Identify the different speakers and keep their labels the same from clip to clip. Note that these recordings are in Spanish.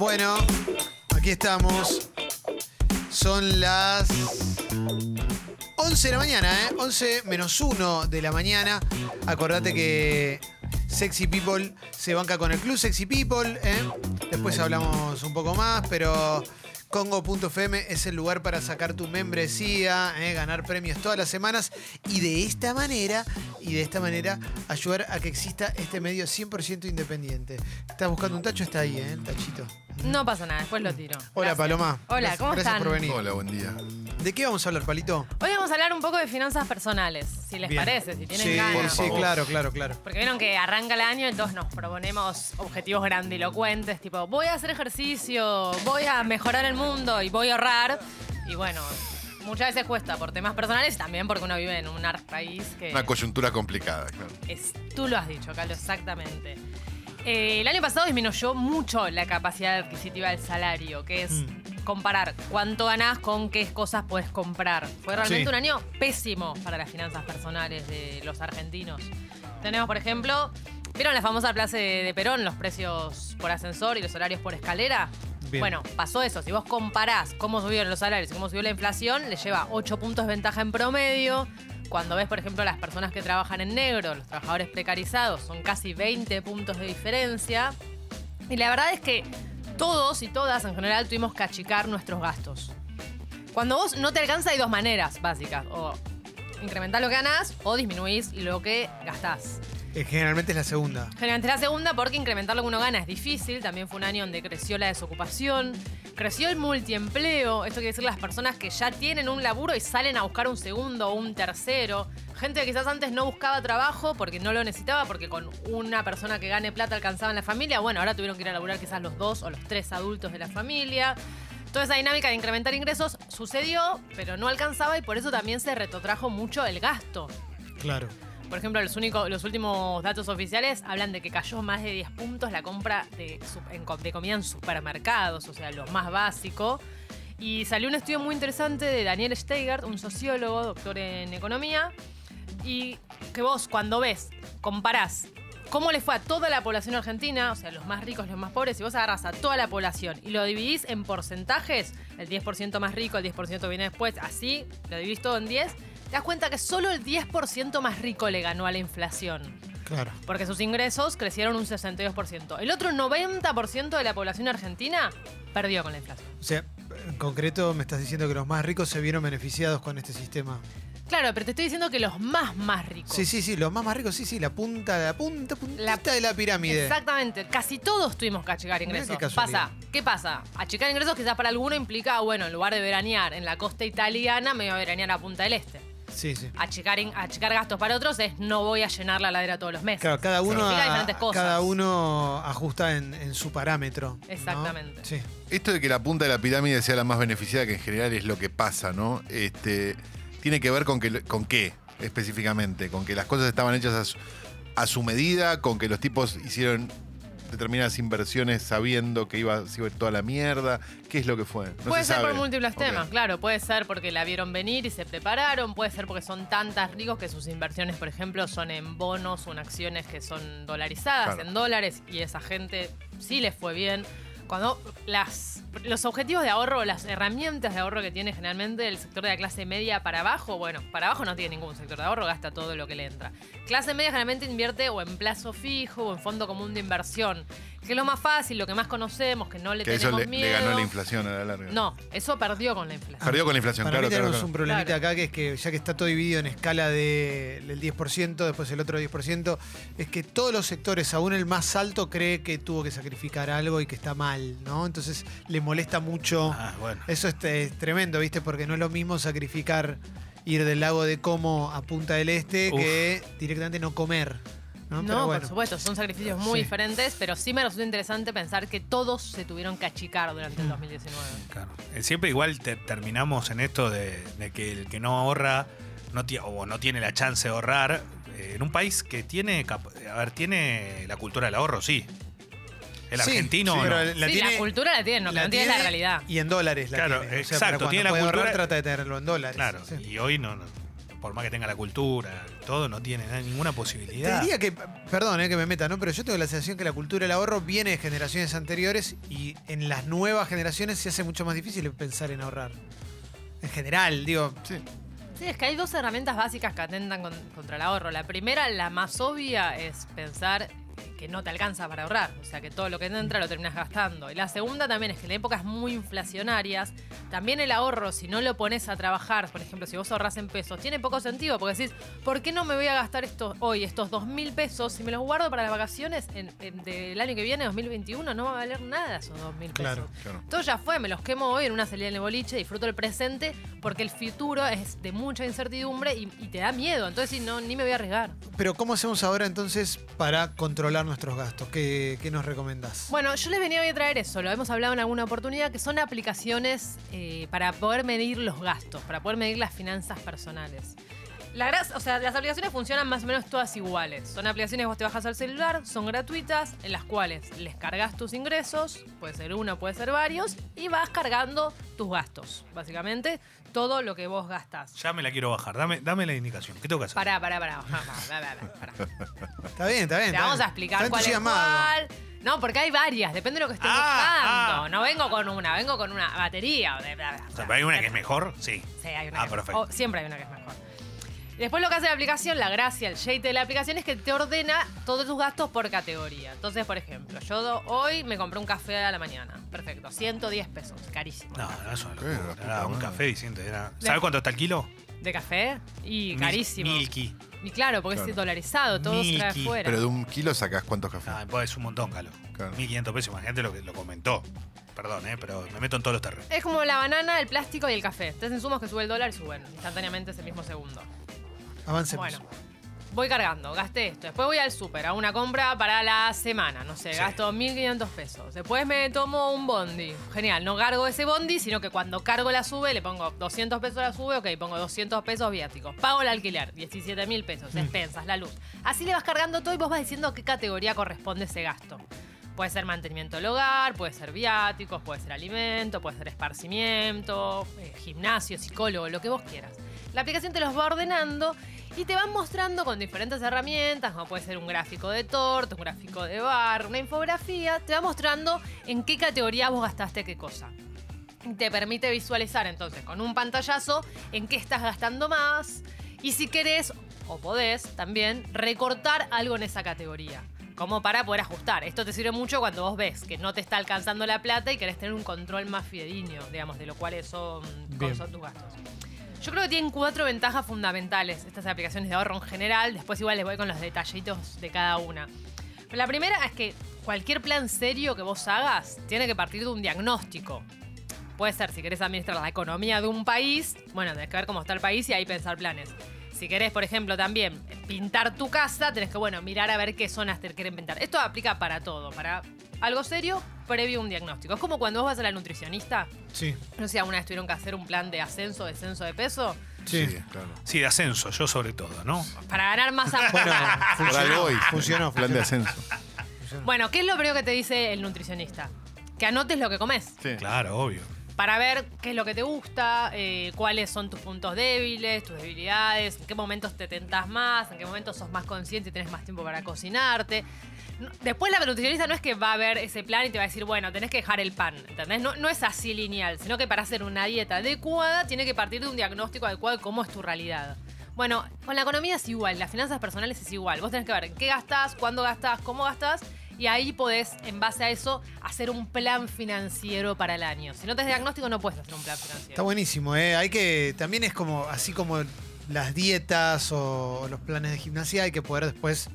Speaker 1: Bueno, aquí estamos. Son las 11 de la mañana, ¿eh? 11 menos 1 de la mañana. Acordate que Sexy People se banca con el club Sexy People, ¿eh? Después hablamos un poco más, pero Congo.fm es el lugar para sacar tu membresía, ¿eh? ganar premios todas las semanas y de esta manera, y de esta manera ayudar a que exista este medio 100% independiente. Estás buscando un tacho, está ahí, ¿eh? el tachito.
Speaker 2: No pasa nada, después lo tiro.
Speaker 1: Hola
Speaker 2: Gracias.
Speaker 1: Paloma.
Speaker 2: Hola,
Speaker 1: Gracias-
Speaker 2: ¿cómo
Speaker 1: Gracias
Speaker 2: están?
Speaker 1: por venir.
Speaker 3: Hola, buen día.
Speaker 1: ¿De qué vamos a hablar, Palito?
Speaker 2: Hoy vamos a hablar un poco de finanzas personales, si les
Speaker 1: Bien.
Speaker 2: parece, si tienen
Speaker 1: sí,
Speaker 2: ganas.
Speaker 1: Sí,
Speaker 3: favor.
Speaker 1: claro, claro, claro.
Speaker 2: Porque vieron que arranca el año, entonces nos proponemos objetivos grandilocuentes, tipo, voy a hacer ejercicio, voy a mejorar el mundo y voy a ahorrar. Y bueno, muchas veces cuesta por temas personales y también porque uno vive en un ar- país que...
Speaker 3: Una coyuntura complicada, claro.
Speaker 2: Es, tú lo has dicho, Carlos, exactamente. Eh, el año pasado disminuyó mucho la capacidad adquisitiva del salario, que es
Speaker 1: Mm.
Speaker 2: comparar cuánto ganás con qué cosas puedes comprar. Fue realmente
Speaker 1: Sí.
Speaker 2: un año pésimo para las finanzas personales de los argentinos. Tenemos, por ejemplo, ¿vieron la famosa plaza de, de Perón, los precios por ascensor y los horarios por escalera?
Speaker 1: Bien.
Speaker 2: Bueno, pasó eso. Si vos comparás cómo subieron los salarios y cómo subió la inflación, le lleva 8 puntos de ventaja en promedio. Cuando ves, por ejemplo, las personas que trabajan en negro, los trabajadores precarizados, son casi 20 puntos de diferencia. Y la verdad es que todos y todas en general tuvimos que achicar nuestros gastos. Cuando vos no te alcanza hay dos maneras básicas. O incrementar lo que ganás o disminuís lo que gastás.
Speaker 1: Eh, generalmente es la segunda.
Speaker 2: Generalmente la segunda porque incrementar lo que uno gana es difícil. También fue un año donde creció la desocupación, creció el multiempleo. Esto quiere decir las personas que ya tienen un laburo y salen a buscar un segundo o un tercero. Gente que quizás antes no buscaba trabajo porque no lo necesitaba, porque con una persona que gane plata alcanzaba en la familia. Bueno, ahora tuvieron que ir a laburar quizás los dos o los tres adultos de la familia. Toda esa dinámica de incrementar ingresos sucedió, pero no alcanzaba y por eso también se retrotrajo mucho el gasto.
Speaker 1: Claro.
Speaker 2: Por ejemplo, los, únicos, los últimos datos oficiales hablan de que cayó más de 10 puntos la compra de, comida en supermercados, o sea, lo más básico. Y salió un estudio muy interesante de Daniel Steigert, un sociólogo, doctor en economía, y que vos cuando ves, comparás cómo le fue a toda la población argentina, o sea, los más ricos, los más pobres, si vos agarras a toda la población y lo dividís en porcentajes, el 10% más rico, el 10% viene después, así, lo dividís todo en 10, te das cuenta que solo el 10% más rico le ganó a la inflación.
Speaker 1: Claro.
Speaker 2: Porque sus ingresos crecieron un 62%. El otro 90% de la población argentina perdió con la inflación.
Speaker 1: O sea, en concreto me estás diciendo que los más ricos se vieron beneficiados con este sistema.
Speaker 2: Claro, pero te estoy diciendo que los más, más ricos.
Speaker 1: Sí, sí, sí, los más más ricos, sí, sí, la punta, la punta, puntita de la pirámide.
Speaker 2: Exactamente, casi todos tuvimos que achicar ingresos.
Speaker 1: qué
Speaker 2: pasa, ¿qué pasa? Achicar ingresos quizás para alguno implica, bueno, en lugar de veranear en la costa italiana, me voy a veranear a Punta del Este.
Speaker 1: Sí, sí.
Speaker 2: Achicar, in- achicar gastos para otros es no voy a llenar la ladera todos los meses.
Speaker 1: Claro, cada uno,
Speaker 2: Significa
Speaker 1: a-
Speaker 2: diferentes cosas.
Speaker 1: cada uno ajusta en, en su parámetro. ¿no?
Speaker 2: Exactamente.
Speaker 1: Sí.
Speaker 3: Esto de que la punta de la pirámide sea la más beneficiada, que en general es lo que pasa, ¿no? Este, tiene que ver con, que, con qué específicamente, con que las cosas estaban hechas a su, a su medida, con que los tipos hicieron determinadas inversiones sabiendo que iba, se iba a ir toda la mierda. ¿Qué es lo que fue? No
Speaker 2: puede
Speaker 3: se
Speaker 2: ser por múltiples temas, claro. Puede ser porque la vieron venir y se prepararon. Puede ser porque son tantas ricos que sus inversiones, por ejemplo, son en bonos o en acciones que son dolarizadas,
Speaker 3: Claro.
Speaker 2: en dólares, y esa gente sí les fue bien. Cuando las, los objetivos de ahorro, las herramientas de ahorro que tiene generalmente el sector de la clase media para abajo, bueno, para abajo no tiene ningún sector de ahorro, gasta todo lo que le entra. Clase media generalmente invierte o en plazo fijo o en fondo común de inversión, que es lo más fácil, lo que más conocemos, que no le
Speaker 3: Que eso
Speaker 2: tenemos
Speaker 3: le,
Speaker 2: miedo.
Speaker 3: le ganó la inflación a la larga.
Speaker 2: No, eso perdió con la inflación.
Speaker 3: Perdió con la inflación,
Speaker 1: Para
Speaker 3: claro,
Speaker 1: mí
Speaker 3: claro,
Speaker 1: tenemos
Speaker 3: claro.
Speaker 1: un problemita
Speaker 2: Claro.
Speaker 1: acá que es que ya que está todo dividido en escala de- del 10%, después el otro 10%, es que todos los sectores, aún el más alto, cree que tuvo que sacrificar algo y que está mal, ¿no? Entonces le molesta mucho.
Speaker 4: Ah, bueno.
Speaker 1: Eso es, es tremendo, ¿viste? Porque no es lo mismo sacrificar ir del lago de Como a Punta del Este
Speaker 4: Uf.
Speaker 1: que directamente no comer. No,
Speaker 2: No,
Speaker 1: Pero bueno.
Speaker 2: por supuesto, son sacrificios muy
Speaker 1: Sí.
Speaker 2: diferentes, pero sí me resulta interesante pensar que todos se tuvieron que achicar durante el
Speaker 1: Mm.
Speaker 2: 2019.
Speaker 4: Claro. Eh, Siempre igual te- terminamos en esto de, de que el que no ahorra no o no tiene la chance de ahorrar eh, en un país que tiene a ver tiene la cultura del ahorro sí el
Speaker 1: Sí,
Speaker 4: argentino
Speaker 1: sí,
Speaker 4: no.
Speaker 1: pero la
Speaker 2: sí,
Speaker 1: tiene-
Speaker 2: la cultura la tiene, que
Speaker 1: la
Speaker 2: no tiene la realidad.
Speaker 1: Y en dólares la
Speaker 4: Claro,
Speaker 1: tiene. O sea,
Speaker 4: exacto, tiene la
Speaker 1: puede ahorrar,
Speaker 4: cultura-
Speaker 1: trata de tenerlo en dólares.
Speaker 4: claro
Speaker 1: Sí.
Speaker 4: y hoy no, no, por más que tenga la cultura todo todo, no tiene ninguna
Speaker 1: Te
Speaker 4: posibilidad.
Speaker 1: diría que, perdón eh, que me meta, ¿no? Pero yo tengo la sensación que la cultura del ahorro viene de generaciones anteriores y en las nuevas generaciones se hace mucho más difícil pensar en ahorrar. En general, digo,
Speaker 3: Sí.
Speaker 2: Sí, es que hay dos herramientas básicas que atentan con- contra el ahorro. La primera, la más obvia, es pensar que no te alcanza para ahorrar. O sea, que todo lo que entra lo terminas gastando. Y la segunda también es que en épocas muy inflacionarias, también el ahorro, si no lo pones a trabajar, por ejemplo, si vos ahorras en pesos, tiene poco sentido. Porque decís, ¿por qué no me voy a gastar estos, hoy estos dos mil pesos si me los guardo para las vacaciones en- en- del año que viene, 2021? No va a valer nada esos dos mil pesos.
Speaker 1: Claro,
Speaker 3: claro.
Speaker 2: Todo ya fue, me los quemo hoy en una salida en el boliche, disfruto el presente porque el futuro es de mucha incertidumbre y, y te da miedo. Entonces, sí, no, ni me voy a arriesgar.
Speaker 1: pero ¿cómo hacemos ahora entonces para controlar nuestros gastos? ¿Qué, qué nos recomendás?
Speaker 2: Bueno, yo les venía hoy a traer eso, lo hemos hablado en alguna oportunidad, que son aplicaciones eh, para poder medir los gastos, para poder medir las finanzas personales. La o sea, las aplicaciones funcionan más o menos todas iguales. Son aplicaciones que vos te bajas al celular, son gratuitas, en las cuales les cargas tus ingresos, puede ser uno, puede ser varios, y vas cargando tus gastos. Básicamente, todo lo que vos gastas.
Speaker 4: Ya me la quiero bajar. Dame, dame la indicación. ¿Qué tengo que hacer?
Speaker 2: Pará, pará, pará.
Speaker 1: Está bien, está bien.
Speaker 2: Te vamos a explicar cuál es cuál. No, porque hay varias, depende de lo que estés
Speaker 4: Ah,
Speaker 2: buscando.
Speaker 4: ah.
Speaker 2: No vengo con una, vengo con una batería. o de-
Speaker 4: O sea, ¿Hay una que es mejor? Sí.
Speaker 2: Sí, hay una
Speaker 4: Ah,
Speaker 2: que es
Speaker 4: perfecto.
Speaker 2: siempre hay una que es mejor. Después lo que hace la aplicación, la gracia, el shade de la aplicación es que te ordena todos tus gastos por categoría. Entonces, por ejemplo, yo hoy me compré un café a la mañana. Perfecto, 110 pesos, carísimo.
Speaker 4: No, no es una
Speaker 3: puta
Speaker 4: un
Speaker 3: madre.
Speaker 4: café diciendo. Era... ¿Sabes cuánto está el kilo?
Speaker 2: ¿De café? Y
Speaker 4: Mil-
Speaker 2: carísimo.
Speaker 4: Milky.
Speaker 2: Y claro, porque
Speaker 3: Claro.
Speaker 2: es dolarizado, todo se trae
Speaker 4: Milky.
Speaker 2: afuera.
Speaker 3: Pero de un kilo sacás cuántos cafés.
Speaker 4: Ah, pues es un montón, Calo.
Speaker 3: Claro.
Speaker 4: 1500 pesos, imagínate lo que lo comentó. Perdón, eh, pero me meto en todos los terrenos.
Speaker 2: Es como la banana, el plástico y el café. Tres insumos que sube el dólar y suben instantáneamente ese mismo segundo.
Speaker 1: Avancemos.
Speaker 2: Bueno, voy cargando, gasté esto. Después voy al súper, a una compra para la semana. No sé,
Speaker 4: Sí.
Speaker 2: gasto 1.500 pesos. Después me tomo un bondi. Genial, no cargo ese bondi, sino que cuando cargo la sube, le pongo 200 pesos a la sube, ok, pongo 200 pesos viáticos. Pago el alquiler, 17 mil pesos, expensas, la luz. Así le vas cargando todo y vos vas diciendo a qué categoría corresponde ese gasto. Puede ser mantenimiento del hogar, puede ser viáticos, puede ser alimento, puede ser esparcimiento, eh, gimnasio, psicólogo, lo que vos quieras. La aplicación te los va ordenando y te van mostrando con diferentes herramientas, como puede ser un gráfico de torta, un gráfico de bar, una infografía, te va mostrando en qué categoría vos gastaste qué cosa. Y Te permite visualizar entonces con un pantallazo en qué estás gastando más y si querés o podés también recortar algo en esa categoría. Como para poder ajustar. Esto te sirve mucho cuando vos ves que no te está alcanzando la plata y querés tener un control más fidedigno, digamos, de lo cuales son, son tus gastos. Yo creo que tienen cuatro ventajas fundamentales estas aplicaciones de ahorro en general. Después igual les voy con los detallitos de cada una. Pero la primera es que cualquier plan serio que vos hagas tiene que partir de un diagnóstico. Puede ser, si querés administrar la economía de un país, bueno, tenés que ver cómo está el país y ahí pensar planes. Si querés, por ejemplo, también pintar tu casa, tenés que, bueno, mirar a ver qué zonas te quieren pintar. Esto aplica para todo, para algo serio previo a un diagnóstico. Es como cuando vos vas a la nutricionista,
Speaker 1: Sí,
Speaker 2: no sé si alguna vez tuvieron que hacer un plan de ascenso, descenso de peso,
Speaker 1: sí.
Speaker 3: claro.
Speaker 4: Sí, de ascenso, yo sobre todo, ¿no?
Speaker 2: para ganar masa.
Speaker 1: Bueno,
Speaker 3: Para
Speaker 1: funcionó,
Speaker 3: hoy.
Speaker 1: funcionó,
Speaker 3: Plan de ascenso.
Speaker 2: Bueno, ¿qué es lo primero que te dice el nutricionista? Que anotes lo que comes.
Speaker 3: Sí.
Speaker 4: Claro, obvio.
Speaker 2: Para ver qué es lo que te gusta, eh, cuáles son tus puntos débiles, tus debilidades, en qué momentos te tentás más, en qué momentos sos más consciente y tenés más tiempo para cocinarte. Después la nutricionista no es que va a ver ese plan y te va a decir, bueno, tenés que dejar el pan, ¿entendés? No, no es así lineal, sino que para hacer una dieta adecuada tiene que partir de un diagnóstico adecuado de cómo es tu realidad. Bueno, con la economía es igual, las finanzas personales es igual. Vos tenés que ver qué gastás, cuándo gastás, cómo gastás y ahí podés, en base a eso, hacer un plan financiero para el año. Si no tenés diagnóstico, no puedes hacer un plan financiero.
Speaker 1: Está buenísimo, ¿eh? Hay que. También es como. Así como las dietas o los planes de gimnasia, hay que poder después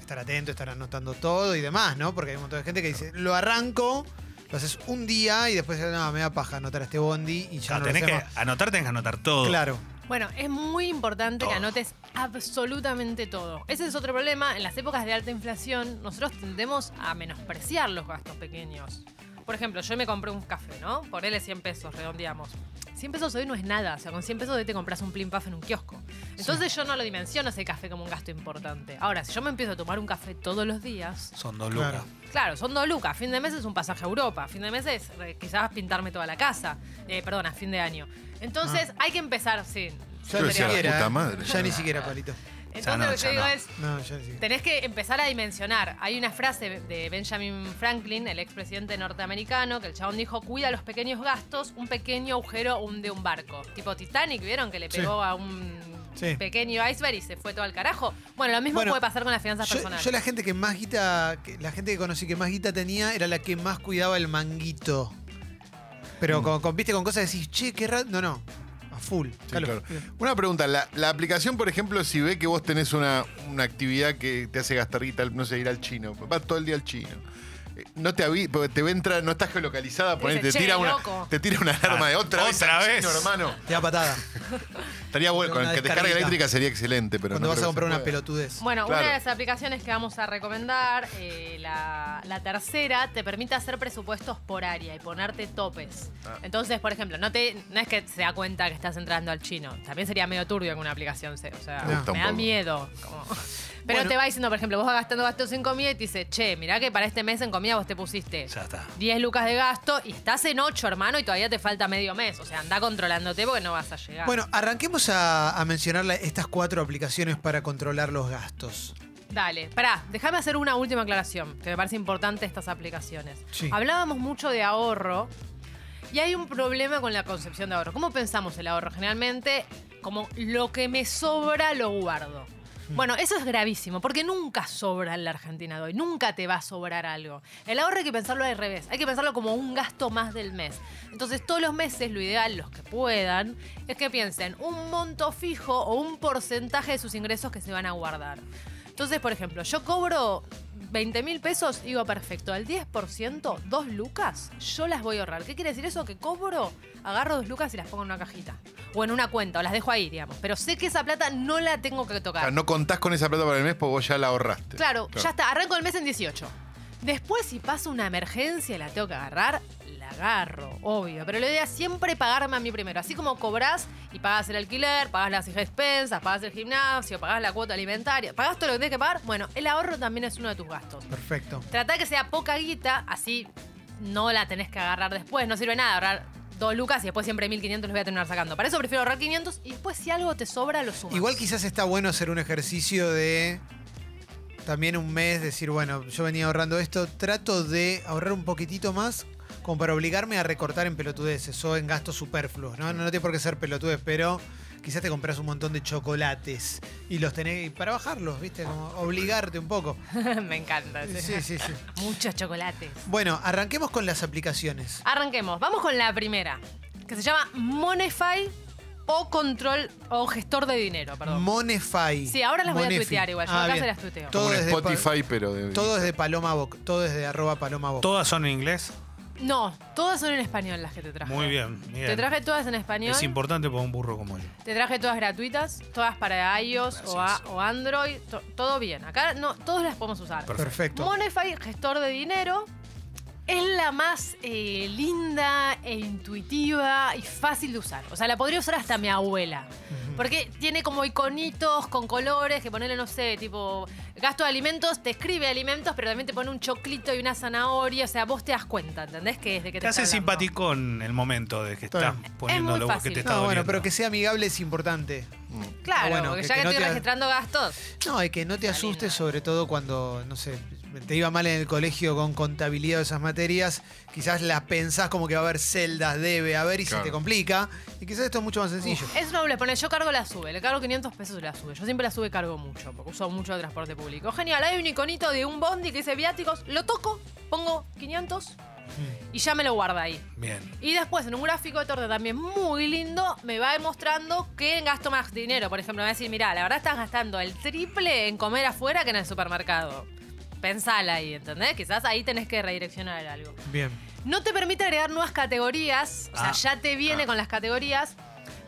Speaker 1: estar atento, estar anotando todo y demás, ¿no? Porque hay un montón de gente que dice, lo arranco, lo haces un día y después, no, me da paja anotar este bondi y ya
Speaker 4: Claro,
Speaker 1: no lo
Speaker 4: que anotar, tenés que anotar todo.
Speaker 1: Claro.
Speaker 2: Bueno, es muy importante que anotes absolutamente todo. Ese es otro problema. En las épocas de alta inflación, nosotros tendemos a menospreciar los gastos pequeños. Por ejemplo, yo me compré un café, ¿no? Por él es 100 pesos, redondeamos. 100 pesos hoy no es nada. O sea, con 100 pesos hoy te compras un plim puff en un kiosco. Entonces yo no lo dimensiono ese café como un gasto importante. Ahora, si yo me empiezo a tomar un café todos los días,
Speaker 4: Son dos lucas.
Speaker 2: Claro, son dos lucas. Fin de mes es un pasaje a Europa. Fin de mes es eh, quizás pintarme toda la casa. Eh, perdón, a fin de año. Entonces hay que empezar, sí.
Speaker 1: Ya ni siquiera.
Speaker 3: puta madre.
Speaker 1: Ya ni siquiera, palito.
Speaker 2: Entonces
Speaker 4: Ya no,
Speaker 2: lo que
Speaker 4: ya
Speaker 2: yo digo
Speaker 4: no.
Speaker 2: es,
Speaker 1: No,
Speaker 2: tenés que empezar a dimensionar. Hay una frase de Benjamin Franklin, el expresidente norteamericano, que el chabón dijo, cuida los pequeños gastos, un pequeño agujero hunde un barco. Tipo Titanic, ¿vieron? Que le
Speaker 1: Sí.
Speaker 2: pegó a un
Speaker 1: Sí.
Speaker 2: pequeño iceberg y se fue todo al carajo. Bueno, lo mismo
Speaker 1: Bueno,
Speaker 2: puede pasar con las finanzas
Speaker 1: Yo,
Speaker 2: personales.
Speaker 1: yo la gente que más guita, que- la gente que conocí que más guita tenía era la que más cuidaba el manguito. Pero
Speaker 3: Mm.
Speaker 1: con, con- viste con cosas decís, che, qué raro. No, no. A full.
Speaker 3: Sí, claro. Una pregunta, la, la aplicación, por ejemplo, si ve que vos tenés una, una actividad que te hace gastar guita, no sé, ir al chino, vas todo el día al chino. No te avi porque te entra, no estás geolocalizada,
Speaker 2: Te
Speaker 3: ponele, te,
Speaker 2: dice, "Che,
Speaker 3: tira una,
Speaker 2: loco".
Speaker 3: te tira una alarma de otra vez.
Speaker 4: otra
Speaker 3: al
Speaker 4: vez.
Speaker 3: chino, hermano.
Speaker 1: Te da patada.
Speaker 3: Estaría bueno, con el que te carga
Speaker 1: descarguita.
Speaker 3: eléctrica sería excelente, pero
Speaker 1: cuando
Speaker 3: no
Speaker 1: vas a
Speaker 3: que
Speaker 1: comprar una pelotudez.
Speaker 2: Bueno,
Speaker 3: Claro.
Speaker 2: una de las aplicaciones que vamos a recomendar, eh, la, la tercera, te permite hacer presupuestos por área y ponerte topes.
Speaker 3: Ah.
Speaker 2: Entonces, por ejemplo, no, te, no es que se da cuenta que estás entrando al chino. También sería medio turbio con una aplicación. se- O sea,
Speaker 1: Me
Speaker 2: da miedo. como- Pero
Speaker 1: Bueno.
Speaker 2: te va diciendo, por ejemplo, vos vas gastando gastos en comida y te dice, che, mirá que para este mes en comida vos te pusiste
Speaker 4: Ya está.
Speaker 2: 10 lucas de gasto y estás en 8, hermano, y todavía te falta medio mes. O sea, anda controlándote porque no vas a llegar.
Speaker 1: Bueno, arranquemos a, a mencionar la- estas cuatro aplicaciones para controlar los gastos.
Speaker 2: Dale, pará, déjame hacer una última aclaración, que me parece importante estas aplicaciones.
Speaker 1: Sí.
Speaker 2: Hablábamos mucho de ahorro y hay un problema con la concepción de ahorro. ¿Cómo pensamos el ahorro? Generalmente, como lo que me sobra lo guardo. Bueno, eso es gravísimo, porque nunca sobra en la Argentina de hoy, nunca te va a sobrar algo. El ahorro hay que pensarlo al revés, hay que pensarlo como un gasto más del mes. Entonces, todos los meses, lo ideal, los que puedan, es que piensen un monto fijo o un porcentaje de sus ingresos que se van a guardar. Entonces, por ejemplo, yo cobro 20 mil pesos, digo, perfecto, al 10%, dos lucas, yo las voy a ahorrar. ¿Qué quiere decir eso? Que cobro, agarro dos lucas y las pongo en una cajita. O en una cuenta, o las dejo ahí, digamos. Pero sé que esa plata no la tengo que
Speaker 3: O
Speaker 2: tocar.
Speaker 3: sea, no contás con esa plata para el mes porque vos ya la ahorraste.
Speaker 2: Claro, ya está, arranco el mes en 18. Después, si pasa una emergencia y la tengo que agarrar, agarro, obvio. Pero la idea es siempre pagarme a mí primero. Así como cobrás y pagás el alquiler, pagás las expensas, pagás el gimnasio, pagás la cuota alimentaria, pagás todo lo que tenés que pagar. Bueno, el ahorro también es uno de tus gastos.
Speaker 1: Perfecto.
Speaker 2: Trata que sea poca guita, así no la tenés que agarrar después. No sirve nada ahorrar dos lucas y después siempre 1500 los voy a terminar sacando. Para eso prefiero ahorrar 500 y después si algo te sobra, lo sumas.
Speaker 1: Igual quizás está bueno hacer un ejercicio de también un mes, decir, bueno, yo venía ahorrando esto, trato de ahorrar un poquitito más como para obligarme a recortar en pelotudeces o en gastos superfluos. No, no, no tiene por qué ser pelotudez, pero quizás te compras un montón de chocolates y los tenés para bajarlos, ¿viste? Como obligarte un poco.
Speaker 2: Me encanta.
Speaker 1: Sí, sí, sí.
Speaker 2: Muchos chocolates.
Speaker 1: Bueno, arranquemos con las aplicaciones.
Speaker 2: Arranquemos. Vamos con la primera, que se llama Monify o control o gestor de dinero, perdón.
Speaker 1: Monefy.
Speaker 2: Sí, ahora las voy a tuitear igual, yo
Speaker 1: Ah,
Speaker 2: acá
Speaker 1: bien.
Speaker 2: se las tuiteo.
Speaker 1: Todo
Speaker 3: Como
Speaker 1: desde pa-
Speaker 3: Spotify, pero de.
Speaker 1: Todo es de Paloma Boc, todo es de arroba Paloma Boc.
Speaker 4: ¿Todas son en inglés?
Speaker 2: No, todas son en español las que te traje.
Speaker 4: Muy bien. bien.
Speaker 2: Te traje todas en español.
Speaker 4: Es importante para un burro como yo.
Speaker 2: Te traje todas gratuitas, todas para iOS o, a-
Speaker 4: Gracias.
Speaker 2: o Android, to- todo bien. Acá no, todas las podemos usar.
Speaker 1: Perfecto.
Speaker 2: Monify, gestor de dinero, es la más eh, linda e intuitiva y fácil de usar. O sea, la podría usar hasta mi abuela. Porque tiene como iconitos con colores que ponerle, no sé, tipo, gasto de alimentos, te escribe alimentos, pero también te pone un choclito y una zanahoria. O sea, vos te das cuenta, ¿entendés? Que es de que te,
Speaker 4: Te hace simpaticón el momento de que
Speaker 1: Está
Speaker 4: estás poniendo
Speaker 2: muy
Speaker 4: lo que te está
Speaker 1: No, bueno, pero que sea amigable es importante.
Speaker 2: Claro,
Speaker 1: Ah, bueno,
Speaker 2: porque
Speaker 1: que-
Speaker 2: ya
Speaker 1: que
Speaker 2: que,
Speaker 1: no
Speaker 2: estoy
Speaker 1: te-
Speaker 2: registrando gastos.
Speaker 1: No, y que no te asustes, sobre todo cuando, no sé, te iba mal en el colegio con contabilidad de esas materias, quizás las pensás como que va a haber celdas, debe haber y
Speaker 3: Claro.
Speaker 1: se te complica. Y quizás esto es mucho más sencillo.
Speaker 2: Es noble, pone, yo cargo la sube, le cargo 500 pesos y la sube. Yo siempre la sube cargo mucho, porque uso mucho el transporte público. Genial, hay un iconito de un bondi que dice viáticos, lo toco, pongo 500 y ya me lo guarda ahí.
Speaker 4: Bien.
Speaker 2: Y después en un gráfico de torta también muy lindo, me va demostrando que gasto más dinero. Por ejemplo, me va a decir, mira, la verdad estás gastando el triple en comer afuera que en el supermercado. Pensala ahí, ¿entendés? Quizás ahí tenés que redireccionar algo.
Speaker 1: Bien.
Speaker 2: No te permite agregar nuevas categorías, o sea,
Speaker 4: Ah.
Speaker 2: ya te viene
Speaker 3: Ah.
Speaker 2: con las categorías,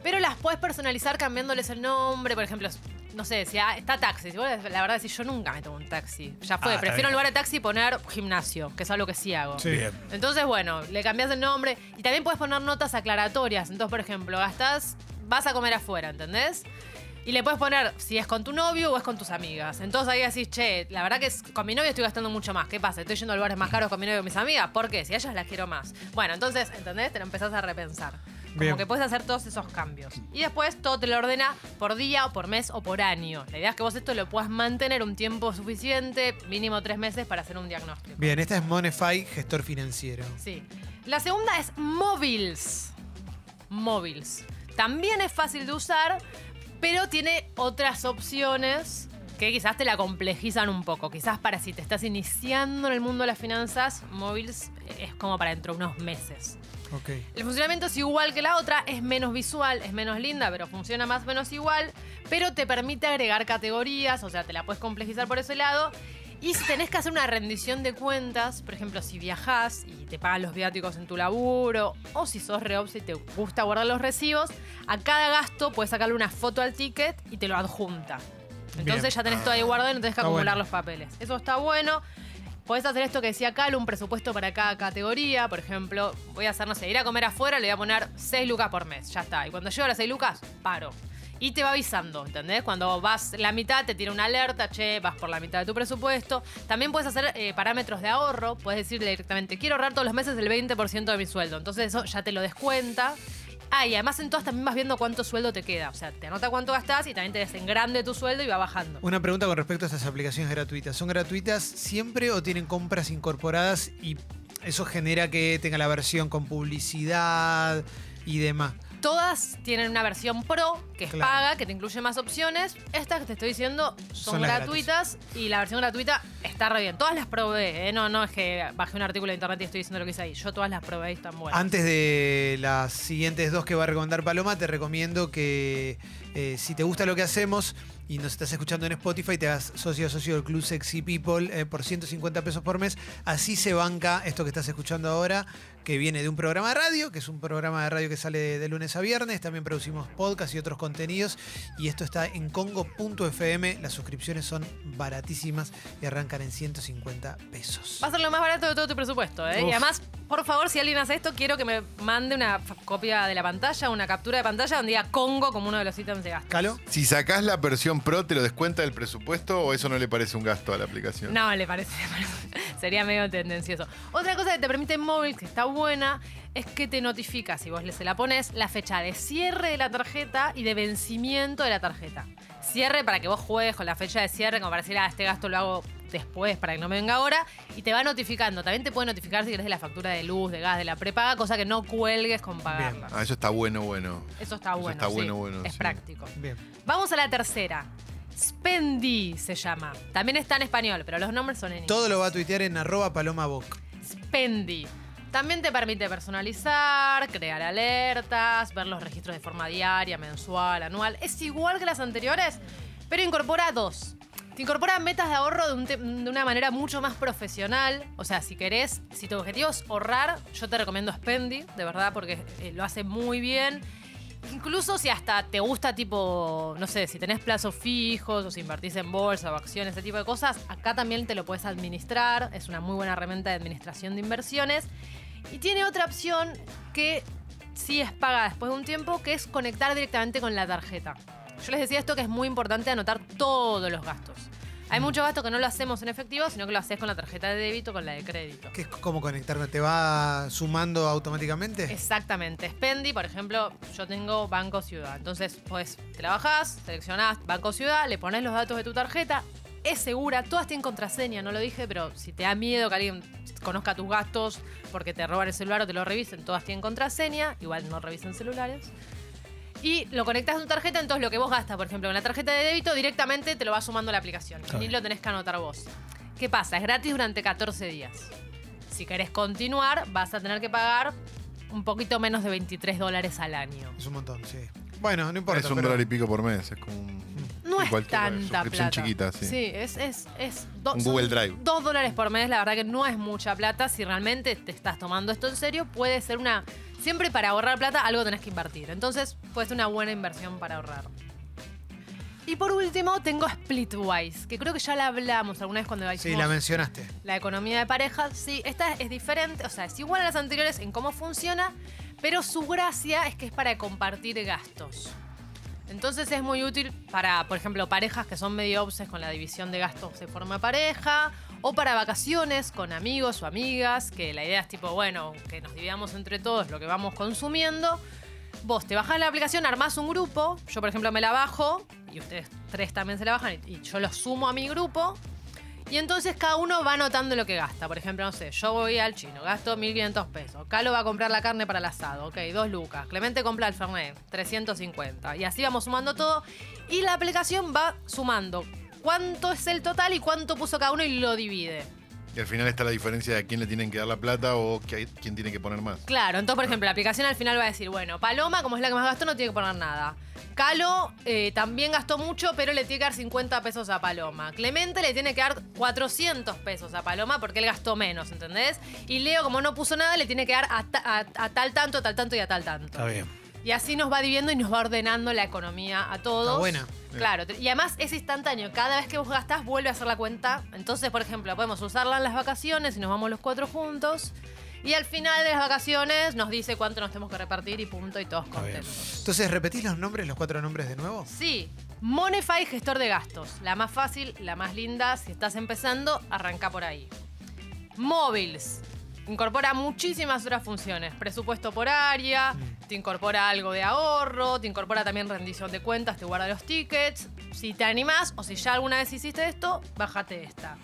Speaker 2: pero las puedes personalizar cambiándoles el nombre, por ejemplo, no sé, si ah, está taxi, si vos la verdad decís, yo nunca me tomo un taxi, ya fue,
Speaker 4: Ah,
Speaker 2: prefiero en lugar de taxi poner gimnasio, que es algo que sí hago.
Speaker 1: Sí.
Speaker 4: Bien.
Speaker 2: Entonces, bueno, le cambias el nombre y también puedes poner notas aclaratorias. Entonces, por ejemplo, gastás, vas a comer afuera, ¿entendés? Y le puedes poner si es con tu novio o es con tus amigas. Entonces ahí decís, che, la verdad que es- con mi novio estoy gastando mucho más. ¿Qué pasa? Estoy yendo a lugares más caros con mi novio con mis amigas. ¿Por qué? Si a ellas las quiero más. Bueno, entonces, ¿entendés? Te lo empezás a repensar. Como
Speaker 1: Bien.
Speaker 2: que puedes hacer todos esos cambios. Y después todo te lo ordena por día, o por mes o por año. La idea es que vos esto lo puedas mantener un tiempo suficiente, mínimo tres meses, para hacer un diagnóstico.
Speaker 1: Bien, esta es Monify, gestor financiero.
Speaker 2: Sí. La segunda es Móvils. Móvils. También es fácil de usar, pero tiene otras opciones que quizás te la complejizan un poco. Quizás para si te estás iniciando en el mundo de las finanzas, Móvils es como para dentro de unos meses.
Speaker 1: Ok.
Speaker 2: El funcionamiento es igual que la otra, es menos visual, es menos linda, pero funciona más o menos igual, pero te permite agregar categorías, o sea, te la puedes complejizar por ese lado. Y si tenés que hacer una rendición de cuentas, por ejemplo, si viajás y te pagan los viáticos en tu laburo, o si sos reops y te gusta guardar los recibos, a cada gasto puedes sacarle una foto al ticket y te lo adjunta. Entonces
Speaker 1: Bien.
Speaker 2: ya tenés todo ahí guardado y no tenés que
Speaker 1: Está
Speaker 2: acumular
Speaker 1: bueno.
Speaker 2: los papeles. Eso está bueno. Podés hacer esto que decía Cal, un presupuesto para cada categoría. Por ejemplo, voy a hacer, no sé, ir a comer afuera, le voy a poner 6 lucas por mes. Ya está. Y cuando llego a las 6 lucas, paro. Y te va avisando, ¿entendés? Cuando vas la mitad, te tira una alerta, che, vas por la mitad de tu presupuesto. También puedes hacer eh, parámetros de ahorro. Puedes decir directamente, quiero ahorrar todos los meses el 20% de mi sueldo. Entonces eso ya te lo descuenta. Ah, y además en todas también vas viendo cuánto sueldo te queda. O sea, te anota cuánto gastás y también te desengrande tu sueldo y va bajando.
Speaker 1: Una pregunta con respecto a estas aplicaciones gratuitas. ¿Son gratuitas siempre o tienen compras incorporadas y eso genera que tenga la versión con publicidad y demás?
Speaker 2: Todas tienen una versión pro, que es
Speaker 1: Claro.
Speaker 2: paga, que te incluye más opciones. Estas que te estoy diciendo son,
Speaker 1: Son las
Speaker 2: gratuitas y la versión gratuita está re bien. Todas las probé, ¿eh? no, no es que bajé un artículo de internet y estoy diciendo lo que hice ahí. Yo todas las probé y están buenas.
Speaker 1: Antes de las siguientes dos que va a recomendar Paloma, te recomiendo que eh, si te gusta lo que hacemos y nos estás escuchando en Spotify, te hagas socio socio del Club Sexy People eh, por 150 pesos por mes. Así se banca esto que estás escuchando ahora, que viene de un programa de radio, que es un programa de radio que sale de, de lunes a viernes. También producimos podcast y otros contenidos. Y esto está en congo.fm. Las suscripciones son baratísimas y arrancan en 150 pesos.
Speaker 2: Va a ser lo más barato de todo tu presupuesto, ¿eh?
Speaker 1: Uf.
Speaker 2: Y además, por favor, si alguien hace esto, quiero que me mande una copia de la pantalla, una captura de pantalla donde diga Congo como uno de los ítems de gasto.
Speaker 1: ¿Calo?
Speaker 3: Si sacás la versión Pro, ¿te lo descuenta del presupuesto o eso no le parece un gasto a la aplicación?
Speaker 2: No, le parece, le parece- Sería medio tendencioso. Otra cosa que te permite móvil, que está buena, es que te notifica, si vos le se la pones, la fecha de cierre de la tarjeta y de vencimiento de la tarjeta. Cierre para que vos juegues con la fecha de cierre, como para decir, ah, este gasto lo hago después para que no me venga ahora. Y te va notificando. También te puede notificar si querés de la factura de luz, de gas, de la prepaga, cosa que no cuelgues con pagarla.
Speaker 3: Ah, eso está bueno, bueno.
Speaker 2: Eso está
Speaker 3: Eso
Speaker 2: bueno.
Speaker 3: está
Speaker 2: sí.
Speaker 3: bueno, bueno,
Speaker 2: Es
Speaker 3: sí.
Speaker 2: práctico.
Speaker 1: Bien.
Speaker 2: Vamos a la tercera. Spendi se llama. También está en español, pero los nombres son en inglés.
Speaker 1: Todo lo va a tuitear en arroba palomaboc.
Speaker 2: Spendi. También te permite personalizar, crear alertas, ver los registros de forma diaria, mensual, anual. Es igual que las anteriores, pero incorpora dos. Te incorpora metas de ahorro de, una manera mucho más profesional. O sea, si querés, si tu objetivo es ahorrar, yo te recomiendo Spendi, de verdad, porque eh, lo hace muy bien. Incluso si hasta te gusta tipo, no sé, si tenés plazos fijos o si invertís en bolsa o acciones, ese tipo de cosas, acá también te lo puedes administrar. Es una muy buena herramienta de administración de inversiones. Y tiene otra opción que sí es paga después de un tiempo, que es conectar directamente con la tarjeta. Yo les decía esto que es muy importante anotar todos los gastos. Hay muchos gastos que no lo hacemos en efectivo, sino que lo haces con la tarjeta de débito o con la de crédito.
Speaker 1: ¿Qué es cómo conectarme? ¿Te va sumando automáticamente?
Speaker 2: Exactamente. Spendi, por ejemplo, yo tengo Banco Ciudad. Entonces, pues, te la bajás, seleccionás Banco Ciudad, le pones los datos de tu tarjeta. Es segura, todas tienen contraseña, no lo dije, pero si te da miedo que alguien conozca tus gastos porque te roban el celular o te lo revisen, todas tienen contraseña. Igual no revisen celulares. Y lo conectas a tu tarjeta, entonces lo que vos gastas, por ejemplo, en la tarjeta de débito, directamente te lo va sumando la aplicación.
Speaker 4: Está
Speaker 2: Ni lo tenés que anotar vos. ¿Qué pasa? Es gratis durante 14 días. Si querés continuar, vas a tener que pagar un poquito menos de 23 dólares al año.
Speaker 1: Es un montón, sí. Bueno, no importa.
Speaker 3: es un
Speaker 1: pero-
Speaker 3: dólar y pico por mes. Es como un-
Speaker 2: No es tanta plata.
Speaker 3: chiquita, sí.
Speaker 2: es, es, es do-
Speaker 3: Un
Speaker 2: son
Speaker 3: Google Drive.
Speaker 2: Dos dólares por mes, la verdad que no es mucha plata. Si realmente te estás tomando esto en serio, puede ser una. Siempre para ahorrar plata, algo tenés que invertir. Entonces, puede ser una buena inversión para ahorrar. Y por último, tengo Splitwise, que creo que ya la hablamos alguna vez cuando
Speaker 1: Sí,
Speaker 2: hicimos
Speaker 1: la mencionaste.
Speaker 2: la economía de pareja. Sí, esta es diferente, o sea, es igual a las anteriores en cómo funciona, pero su gracia es que es para compartir gastos. Entonces es muy útil para, por ejemplo, parejas que son medio obses con la división de gastos de forma pareja, o para vacaciones con amigos o amigas, que la idea es tipo, bueno, que nos dividamos entre todos lo que vamos consumiendo. Vos te bajás la aplicación, armás un grupo. Yo, por ejemplo, me la bajo y ustedes tres también se la bajan y, yo los sumo a mi grupo. Y entonces cada uno va anotando lo que gasta. Por ejemplo, no sé, yo voy al chino, gasto 1.500 pesos. Calo va a comprar la carne para el asado, ok, dos lucas. Clemente compra el Fernet, 350. Y así vamos sumando todo. Y la aplicación va sumando cuánto es el total y cuánto puso cada uno y lo divide.
Speaker 3: Y al final está la diferencia de a quién le tienen que dar la plata o que hay- quién tiene que poner más.
Speaker 2: Claro, entonces, por ejemplo, la aplicación al final va a decir, bueno, Paloma, como es la que más gastó, no tiene que poner nada. Calo eh, también gastó mucho, pero le tiene que dar 50 pesos a Paloma. Clemente le tiene que dar 400 pesos a Paloma porque él gastó menos, ¿entendés? Y Leo, como no puso nada, le tiene que dar a, ta- a- a tal tanto, a tal tanto y a tal tanto.
Speaker 4: Está bien.
Speaker 2: Y así nos va dividiendo y nos va ordenando la economía a todos.
Speaker 1: Está buena.
Speaker 2: Claro, y además es instantáneo. Cada vez que vos gastás, vuelve a hacer la cuenta. Entonces, por ejemplo, podemos usarla en las vacaciones y nos vamos los cuatro juntos. Y al final de las vacaciones nos dice cuánto nos tenemos que repartir y punto, y todos contentos.
Speaker 1: Entonces, ¿repetís los nombres, los cuatro nombres de nuevo?
Speaker 2: Sí, Monify, gestor de gastos. La más fácil, la más linda. Si estás empezando, arranca por ahí. Móviles. Incorpora muchísimas otras funciones. Presupuesto por área, te incorpora algo de ahorro, te incorpora también rendición de cuentas, te guarda los tickets. Si te animás o si ya alguna vez hiciste esto, bájate esta.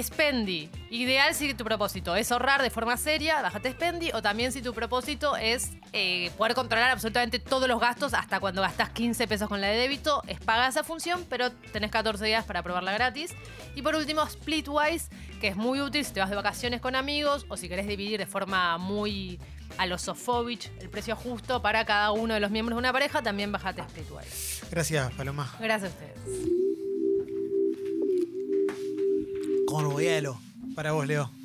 Speaker 2: Spendi. Ideal si tu propósito es ahorrar de forma seria, bájate Spendi. O también si tu propósito es eh, poder controlar absolutamente todos los gastos hasta cuando gastas 15 pesos con la de débito, es paga esa función, pero tenés 14 días para probarla gratis. Y por último, Splitwise, que es muy útil si te vas de vacaciones con amigos o si querés dividir de forma muy a los Sofovich el precio justo para cada uno de los miembros de una pareja, también bájate Splitwise.
Speaker 1: Gracias, Paloma.
Speaker 2: Gracias a ustedes.
Speaker 1: Con hielo. Para vos, Leo.